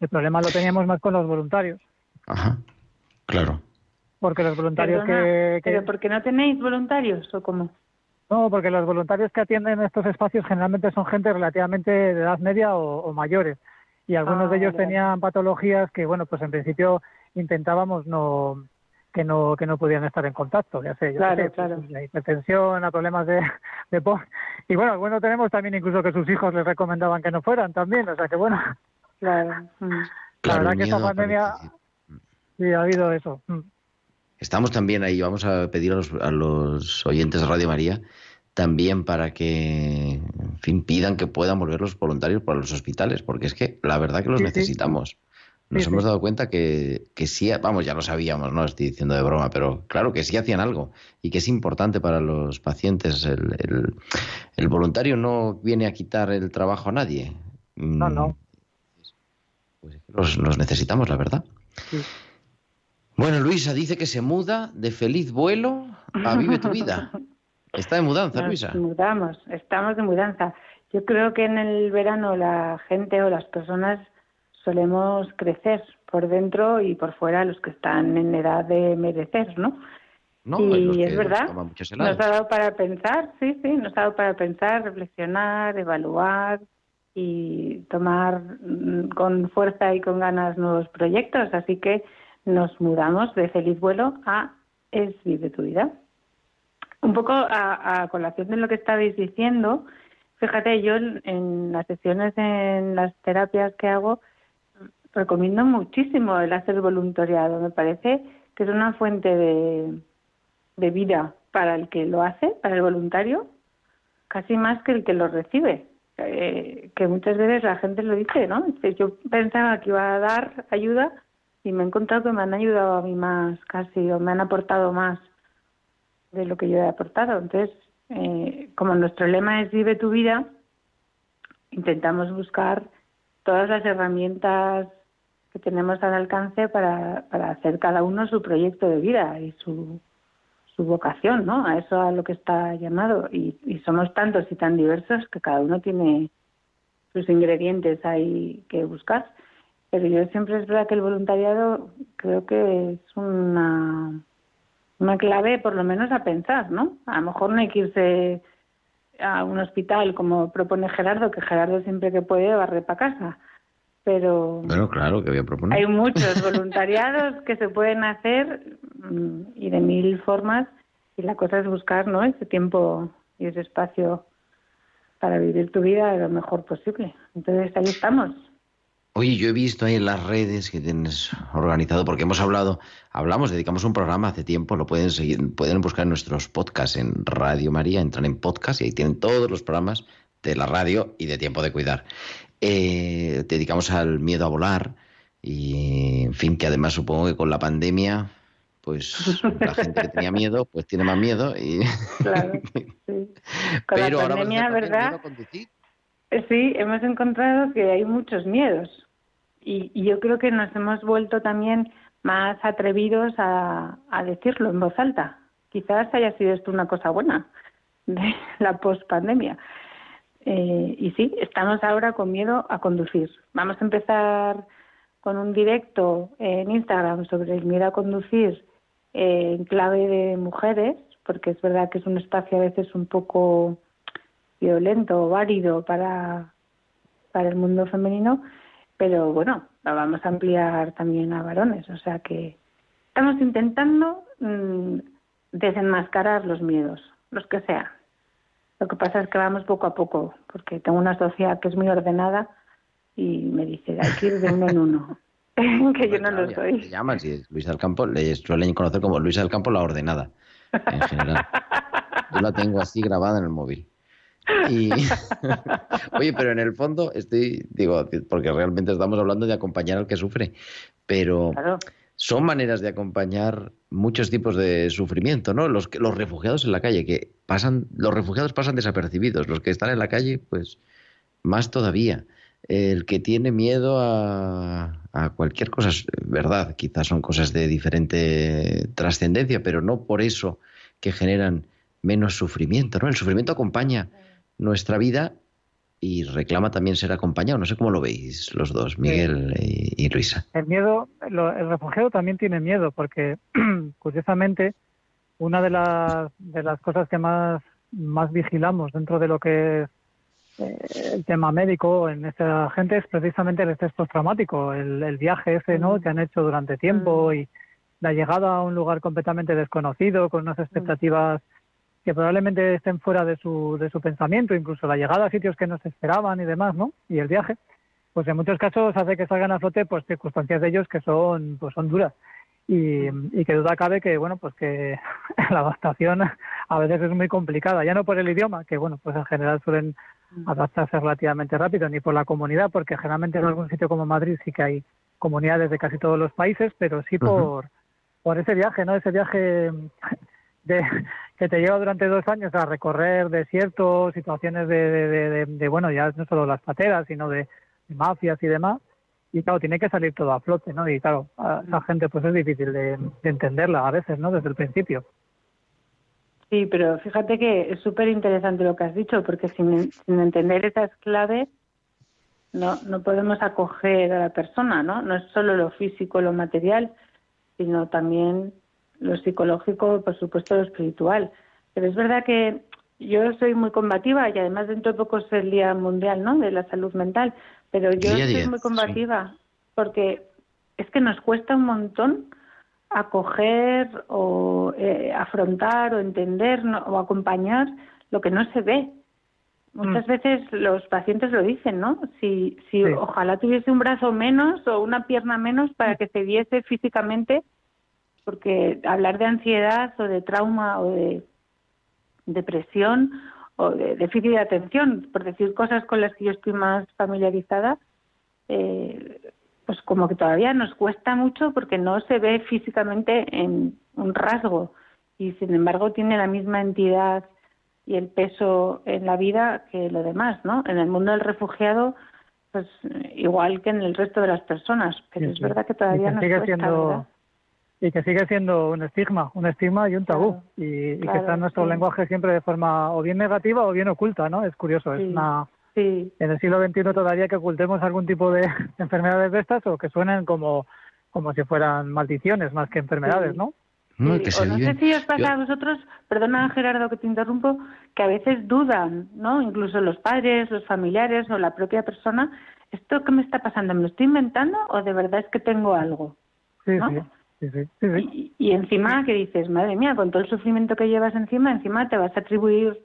El problema lo teníamos más con los voluntarios, Ajá, claro. porque los voluntarios Perdona, que, que- ¿Pero por qué no tenéis voluntarios o cómo? No, porque los voluntarios que atienden estos espacios generalmente son gente relativamente de edad media o, o mayores. Y algunos Ah, de ellos vale, vale. tenían patologías que, bueno, pues en principio intentábamos no que no que no pudieran estar en contacto, ya sé, yo Claro, sé, pues, claro. la hipertensión, a problemas de, de po- y bueno, algunos tenemos también incluso que sus hijos les recomendaban que no fueran también, o sea que bueno, Claro. [laughs] mm. la Claro, verdad el que esta pandemia sí ha habido eso. Mm. Estamos también ahí, vamos a pedir a los, a los oyentes de Radio María también para que, en fin, pidan que puedan volver los voluntarios para los hospitales, porque es que la verdad que los Sí, sí. necesitamos. Nos Sí, hemos dado cuenta que, que sí, vamos, ya lo sabíamos, no estoy diciendo de broma, pero claro que sí hacían algo y que es importante para los pacientes. El, el- el voluntario no viene a quitar el trabajo a nadie. No, no. Pues los, los necesitamos, la verdad. Bueno, Luisa dice que se muda de feliz vuelo a Vive tu vida. [laughs] Está de mudanza, Nos Luisa. mudamos, estamos de mudanza. Yo creo que en el verano la gente o las personas solemos crecer por dentro y por fuera los que están en edad de merecer, ¿no? No, y es verdad, nos ha dado para pensar, sí, sí, nos ha dado para pensar, reflexionar, evaluar y tomar mm, con fuerza y con ganas nuevos proyectos. Así que nos mudamos de Feliz Vuelo a Es Vive tu Vida. Un poco a, a colación de lo que estabais diciendo, fíjate, yo en, las sesiones, en las terapias que hago, recomiendo muchísimo el hacer voluntariado. Me parece que es una fuente de, de vida para el que lo hace, para el voluntario, casi más que el que lo recibe. Eh, que muchas veces la gente lo dice, ¿no? Yo pensaba que iba a dar ayuda y me he encontrado que me han ayudado a mí más, casi, o me han aportado más de lo que yo he aportado. Entonces, eh, como nuestro lema es vive tu vida, intentamos buscar todas las herramientas que tenemos al alcance para, para hacer cada uno su proyecto de vida y su, su vocación, ¿no? A eso a lo que está llamado. Y, y somos tantos y tan diversos que cada uno tiene sus ingredientes ahí que buscar. Pero yo siempre es verdad que el voluntariado creo que es una, una clave, por lo menos a pensar, ¿no? A lo mejor no hay que irse a un hospital como propone Gerardo, que Gerardo siempre que puede barre para casa. Pero Bueno, claro, que voy a proponer. hay muchos [laughs] voluntariados que se pueden hacer mm, y de mil formas y la cosa es buscar no ese tiempo y ese espacio para vivir tu vida lo mejor posible. Entonces ahí estamos. Oye, yo he visto ahí en las redes que tienes organizado, porque hemos hablado, hablamos, dedicamos un programa hace tiempo, lo pueden seguir, pueden buscar en nuestros podcasts en Radio María, entran en podcast y ahí tienen todos los programas de la radio y de tiempo de cuidar. Eh, dedicamos al miedo a volar y, en fin, que además supongo que con la pandemia, pues la gente que tenía miedo, pues tiene más miedo y... Claro, [laughs] sí. Con Pero la ahora pandemia, también ¿verdad? miedo a conducir. Sí, hemos encontrado que hay muchos miedos y, y yo creo que nos hemos vuelto también más atrevidos a, decirlo en voz alta. Quizás haya sido esto una cosa buena de [laughs] la pospandemia. Eh, y sí, estamos ahora con miedo a conducir. Vamos a empezar con un directo en Instagram sobre el miedo a conducir en clave de mujeres, porque es verdad que es un espacio a veces un poco violento o árido para, para el mundo femenino, pero bueno, lo vamos a ampliar también a varones. O sea que estamos intentando mm, desenmascarar los miedos, los que sean. Lo que pasa es que vamos poco a poco, porque tengo una sociedad que es muy ordenada y me dice, hay que ir de uno en uno, [laughs] que yo no lo Le soy. llaman, si es Luisa del Campo, le suelen conocer como Luisa del Campo la ordenada, en general. Yo la tengo así grabada en el móvil. Y... [laughs] Oye, pero en el fondo estoy, digo, porque realmente estamos hablando de acompañar al que sufre, pero Claro. son maneras de acompañar muchos tipos de sufrimiento, ¿no? Los, los refugiados en la calle, que pasan, los refugiados pasan desapercibidos, los que están en la calle, pues más todavía. El que tiene miedo a, a cualquier cosa, es verdad, quizás son cosas de diferente trascendencia, pero no por eso que generan menos sufrimiento, ¿no? El sufrimiento acompaña nuestra vida y reclama también ser acompañado. No sé cómo lo veis los dos, Miguel y, y Luisa. El miedo, lo- el refugiado también tiene miedo, porque [clears throat] curiosamente una de las, de las cosas que más, más vigilamos dentro de lo que es eh, el tema médico en esta gente es precisamente el estrés postraumático, el, el viaje ese ¿no? que han hecho durante tiempo y la llegada a un lugar completamente desconocido, con unas expectativas que probablemente estén fuera de su, de su pensamiento, incluso la llegada a sitios que no se esperaban y demás, ¿no? Y el viaje, pues en muchos casos hace que salgan a flote pues circunstancias de ellos que son pues son duras. Y, y que duda cabe que bueno pues que [laughs] la adaptación a veces es muy complicada ya no por el idioma que bueno pues en general suelen adaptarse relativamente rápido ni por la comunidad porque generalmente en algún sitio como Madrid sí que hay comunidades de casi todos los países pero sí por por ese viaje no ese viaje de, que te lleva durante dos años a recorrer desiertos, situaciones de, de, bueno, ya no solo las pateras, sino de, mafias y demás, y claro, tiene que salir todo a flote, ¿no? Y claro, a esa gente pues es difícil de, de entenderla a veces, ¿no? Desde el principio. Sí, pero fíjate que es súper interesante lo que has dicho, porque sin, sin entender esas claves no, no podemos acoger a la persona, ¿no? No es solo lo físico, lo material, sino también lo psicológico, por supuesto, lo espiritual. Pero es verdad que yo soy muy combativa y además dentro de poco es el Día Mundial, ¿no? De la Salud Mental. Pero yo soy 10, muy combativa porque es que nos cuesta un montón acoger o eh, afrontar o entender ¿no? o acompañar lo que no se ve. Muchas veces los pacientes lo dicen, ¿no? Si, si Sí. ojalá tuviese un brazo menos o una pierna menos para que se viese físicamente, porque hablar de ansiedad o de trauma o de depresión o de déficit de atención, por decir cosas con las que yo estoy más familiarizada, eh, pues como que todavía nos cuesta mucho porque no se ve físicamente en un rasgo y sin embargo tiene la misma entidad y el peso en la vida que lo demás, ¿no? En el mundo del refugiado, pues igual que en el resto de las personas, pero Sí, es verdad que todavía nos sigue cuesta, siendo. Y que sigue siendo un estigma, un estigma y un tabú, y, y que está en nuestro sí. lenguaje siempre de forma o bien negativa o bien oculta, ¿no? Es curioso, Sí. es una Sí, en el siglo XXI todavía que ocultemos algún tipo de [laughs] enfermedades de estas o que suenen como como si fueran maldiciones más que enfermedades, Sí. ¿no? No, Sí, que o se no sé si os pasa yo- a vosotros, perdona Gerardo que te interrumpo, que a veces dudan, ¿no? Incluso los padres, los familiares o la propia persona, ¿esto qué me está pasando? ¿Me lo estoy inventando o de verdad es que tengo algo? Sí, ¿No? sí, sí, sí, sí, sí. Y, y encima que dices, madre mía, con todo el sufrimiento que llevas encima, encima te vas a atribuir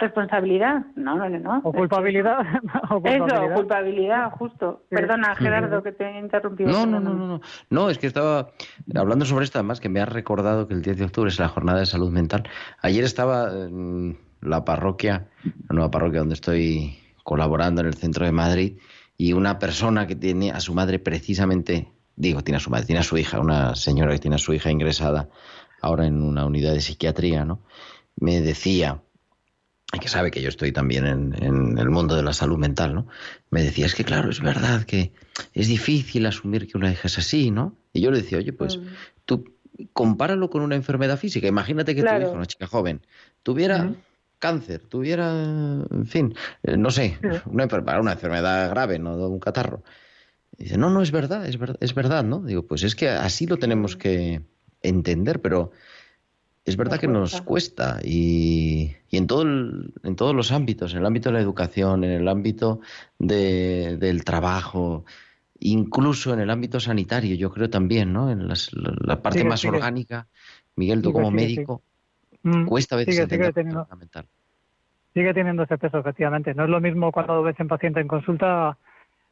responsabilidad. No, no, no, no. O culpabilidad, [laughs] o Eso, culpabilidad. culpabilidad, justo. Sí. Perdona Gerardo que te he interrumpido. No, no, no, no, no. No, es que estaba hablando sobre esto, además que me ha recordado que el 10 de octubre es la jornada de salud mental. Ayer estaba en la parroquia, la nueva parroquia donde estoy colaborando en el centro de Madrid, y una persona que tiene a su madre precisamente, digo, tiene a su madre, tiene a su hija, una señora que tiene a su hija ingresada ahora en una unidad de psiquiatría, ¿no? Me decía, y que sabe que yo estoy también en, en el mundo de la salud mental, ¿no? Me decía, es que claro, es verdad que es difícil asumir que una hija es así, ¿no? Y yo le decía, oye, pues Mm. tú compáralo con una enfermedad física. Imagínate que Claro. tu hija, una chica joven, tuviera cáncer, tuviera, en fin, eh, no sé, una, una enfermedad grave, no un catarro. Y dice, no, no, es verdad, es verdad, es verdad, ¿no? Digo, pues es que así lo tenemos que entender, pero es verdad Nos que nos cuesta y, y en, todo el- en todos los ámbitos, en el ámbito de la educación, en el ámbito de- del trabajo, incluso en el ámbito sanitario, yo creo también, ¿no? En las- la, la parte Sigue, más sigue. orgánica. Miguel, tú Sigue, como médico, Mm, cuesta a veces entender teniendo, sigue teniendo ese peso, efectivamente. No es lo mismo cuando ves un paciente en consulta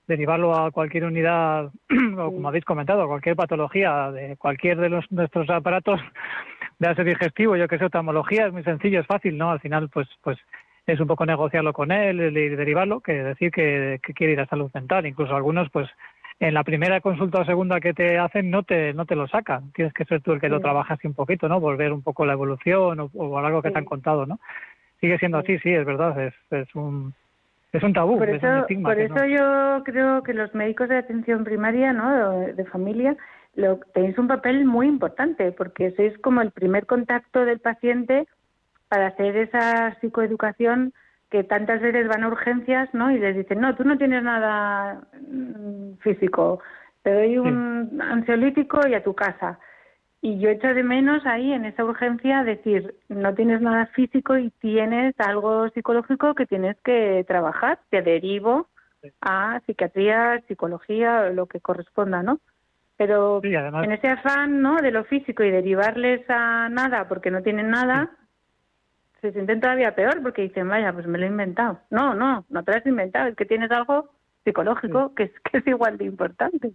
derivarlo a cualquier unidad, [clears throat] o como habéis comentado, a cualquier patología de cualquier de los nuestros aparatos [laughs] de ase digestivo, yo que sé, oftalmología, es muy sencillo, es fácil, ¿no? Al final, pues, pues es un poco negociarlo con él y derivarlo que decir que, que quiere ir a salud mental. Incluso algunos, pues, en la primera consulta o segunda que te hacen no te no te lo sacan. Tienes que ser tú el que lo trabajas un poquito, ¿no? Volver un poco la evolución o, o algo que te han contado, ¿no? Sigue siendo Sí. así, sí, es verdad, es, es un es un tabú, Por es un eso, estigma. por eso no- yo creo que los médicos de atención primaria, ¿no? de, de familia, lo, tenéis un papel muy importante porque sois como el primer contacto del paciente para hacer esa psicoeducación que tantas veces van a urgencias, ¿no? Y les dicen, no, tú no tienes nada mm, físico, te doy un ansiolítico y a tu casa. Y yo echo de menos ahí en esa urgencia decir, no tienes nada físico y tienes algo psicológico que tienes que trabajar. Te derivo a psiquiatría, psicología, lo que corresponda, ¿no? Pero Sí, además- en ese afán, ¿no? De lo físico y derivarles a nada porque no tienen nada, se sienten todavía peor porque dicen, vaya, pues me lo he inventado. No, no, no te lo has inventado, es que tienes algo psicológico que, es, que es igual de importante.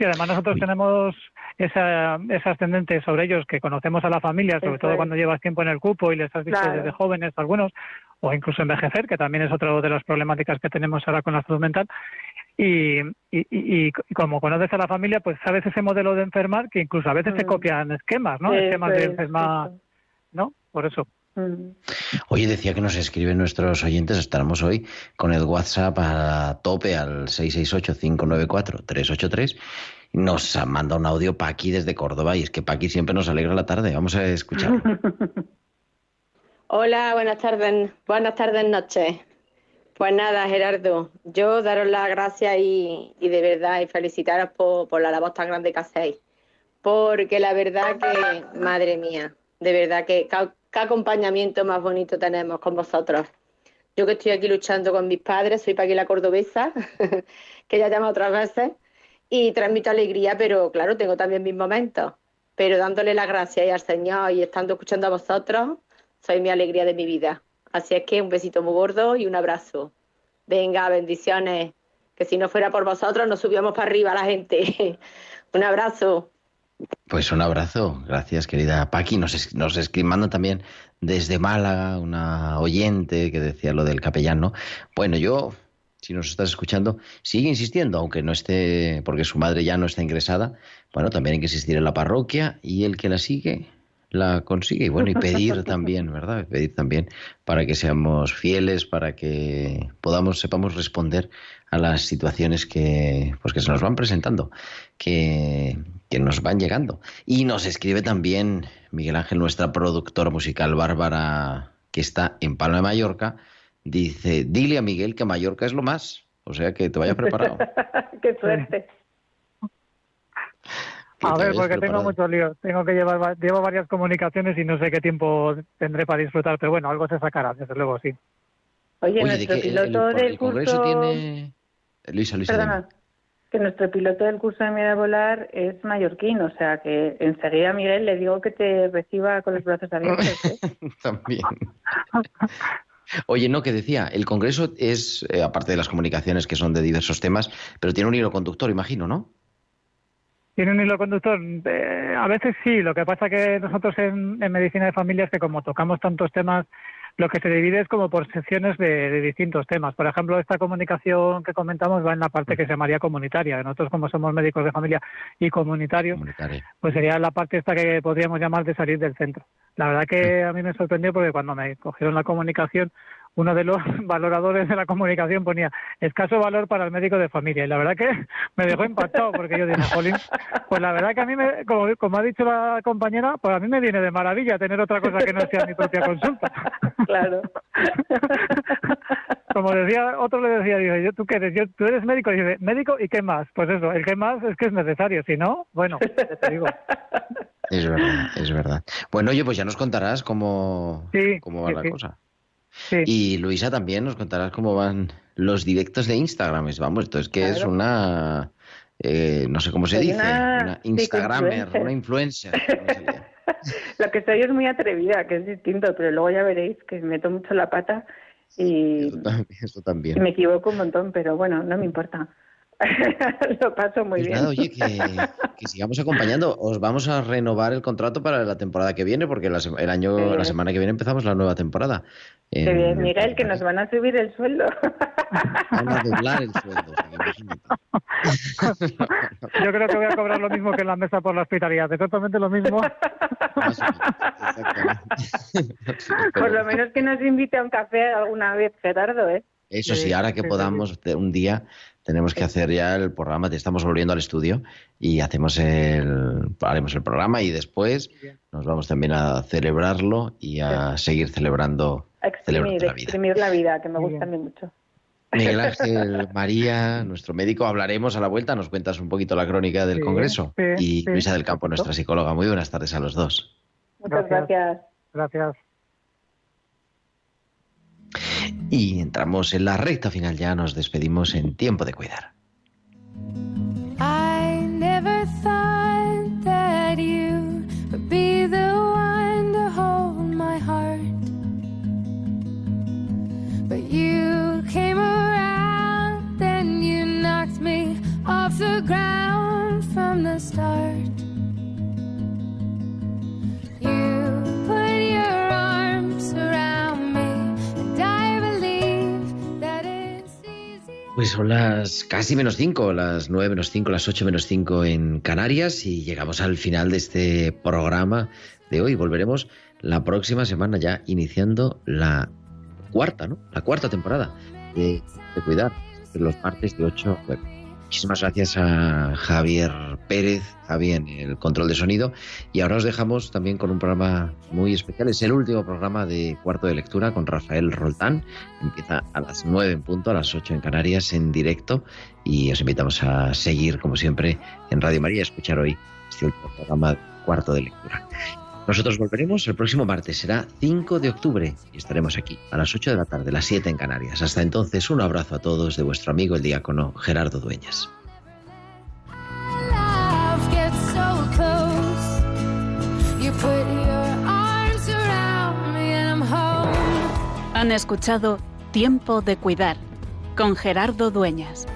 Sí, además nosotros tenemos esa, ese ascendente sobre ellos que conocemos a la familia, sobre Eso todo es. cuando llevas tiempo en el cupo y les has visto Claro. desde jóvenes algunos, o incluso envejecer, que también es otra de las problemáticas que tenemos ahora con la salud mental. Y, y, y- y como conoces a la familia, pues sabes ese modelo de enfermar que incluso a veces Mm. copian esquemas, ¿no? Eso esquemas de enfermar. ¿no? Por eso. Oye, decía que nos escriben nuestros oyentes, estaremos hoy con el WhatsApp a tope al 668-594-383. Nos ha mandado un audio Paqui desde Córdoba y es que Paqui siempre nos alegra la tarde. Vamos a escucharlo. [laughs] Hola, buenas tardes, buenas tardes, noches. Pues nada, Gerardo, yo daros las gracias y, de verdad y felicitaros por, por la labor tan grande que hacéis. Porque la verdad que, madre mía, de verdad que qué acompañamiento más bonito tenemos con vosotros. Yo que estoy aquí luchando con mis padres, soy Paqui la cordobesa, [laughs] que ya llama otras veces, y transmito alegría, pero claro, tengo también mis momentos. Pero dándole las gracias al Señor y estando escuchando a vosotros, soy mi alegría de mi vida. Así es que un besito muy gordo y un abrazo. Venga, bendiciones. Que si no fuera por vosotros, nos subíamos para arriba la gente. [laughs] un abrazo. Pues un abrazo, gracias querida Paqui. Nos, es- nos también desde Málaga una oyente que decía lo del capellán, ¿no? Bueno, yo, si nos estás escuchando, sigue insistiendo, aunque no esté, porque su madre ya no está ingresada. Bueno, también hay que insistir en la parroquia y el que la sigue la consigue. Y bueno, y pedir [laughs] también, ¿verdad? Pedir también para que seamos fieles, para que podamos, sepamos responder a las situaciones que, pues que se nos van presentando, que, que nos van llegando. Y nos escribe también Miguel Ángel, nuestra productora musical Bárbara, que está en Palma de Mallorca. Dice, dile a Miguel que Mallorca es lo más. O sea, que te vayas preparado. [laughs] Qué suerte. A ver, porque tengo muchos líos. Tengo que llevar, va- llevo varias comunicaciones y no sé qué tiempo tendré para disfrutar, pero bueno, algo se sacará, desde luego, sí. Oye, Oye, ¿de nuestro piloto el del Congreso curso... tiene... Luisa, Luisa, dime. Que nuestro piloto del curso de Mira Volar es mallorquín, o sea que enseguida, Miguel, le digo que te reciba con los brazos abiertos. ¿eh? [laughs] También. Oye, no, que decía, el Congreso es, eh, aparte de las comunicaciones que son de diversos temas, pero tiene un hilo conductor, imagino, ¿no? Tiene un hilo conductor. Eh, a veces sí, lo que pasa que nosotros en, en medicina de familia es que como tocamos tantos temas, lo que se divide es como por secciones de, de distintos temas. Por ejemplo, esta comunicación que comentamos va en la parte que se llamaría comunitaria. Nosotros como somos médicos de familia y comunitarios, pues sería la parte esta que podríamos llamar de salir del centro. La verdad que a mí me sorprendió porque cuando me cogieron la comunicación, uno de los [laughs] valoradores de la comunicación ponía escaso valor para el médico de familia. Y la verdad que [laughs] me dejó impactado porque yo dije, jolín, pues la verdad que a mí, me, como, como ha dicho la compañera, pues a mí me viene de maravilla tener otra cosa que no sea mi propia consulta. [laughs] Claro. Como decía, otro le decía, dice, yo, ¿tú qué eres? Yo, ¿Tú eres médico? Y dice, ¿médico y qué más? Pues eso, el qué más es que es necesario, si no, bueno, te digo. Es verdad, es verdad. Bueno, oye, pues ya nos contarás cómo, Sí, cómo va sí, la sí. cosa. Sí. Y Luisa también nos contarás cómo van los directos de Instagram. Vamos, esto es que es una, eh, no sé cómo se Soy dice, una una Instagramer, una influencer. [laughs] Lo que soy es muy atrevida, que es distinto, pero luego ya veréis que meto mucho la pata y, Eso también. Eso también. y me equivoco un montón, pero bueno, no me importa. [laughs] Lo paso muy Pues bien. nada, oye, que, [laughs] que sigamos acompañando. Os vamos a renovar el contrato para la temporada que viene, porque la, el año, la semana que viene empezamos la nueva temporada. Qué En- bien, Miguel, que nos van a subir el sueldo. Van a doblar el sueldo. [laughs] Yo creo que voy a cobrar lo mismo que en la mesa por la hospitalidad, exactamente lo mismo. Por lo menos que nos invite a un café alguna vez, Gerardo, ¿eh? Eso sí, ahora que podamos, de- un día tenemos que hacer ya el programa, te estamos volviendo al estudio y hacemos el, haremos el programa y después nos vamos también a celebrarlo y a seguir celebrando, A exprimir, celebrando la vida. exprimir la vida, que me gusta a mí mucho. Miguel [laughs] Ángel, María, nuestro médico, hablaremos a la vuelta, nos cuentas un poquito la crónica del Sí, Congreso. sí, y sí, Luisa del Campo, nuestra psicóloga. Muy buenas tardes a los dos. Muchas Gracias. gracias. Y entramos en la recta final, ya nos despedimos en tiempo de cuidar. I never thought that you would be the one to hold my heart. But you came around and you knocked me off the ground from the start. Pues son las casi menos 5, las 9 menos 5, las 8 menos 5 en Canarias y llegamos al final de este programa de hoy. Volveremos la próxima semana ya iniciando la cuarta, ¿no? La cuarta temporada de, de Cuidar, los martes de 8 a 9. Muchísimas gracias a Javier Pérez, Javier el control de sonido. Y ahora os dejamos también con un programa muy especial. Es el último programa de cuarto de lectura con Rafael Roltán. Empieza a las 9 en punto, a las 8 en Canarias, en directo. Y os invitamos a seguir, como siempre, en Radio María, a escuchar hoy este último programa cuarto de lectura. Nosotros volveremos el próximo martes, será 5 de octubre, y estaremos aquí a las 8 de la tarde, las 7 en Canarias. Hasta entonces, un abrazo a todos de vuestro amigo el diácono Gerardo Dueñas. Han escuchado Tiempo de Cuidar con Gerardo Dueñas.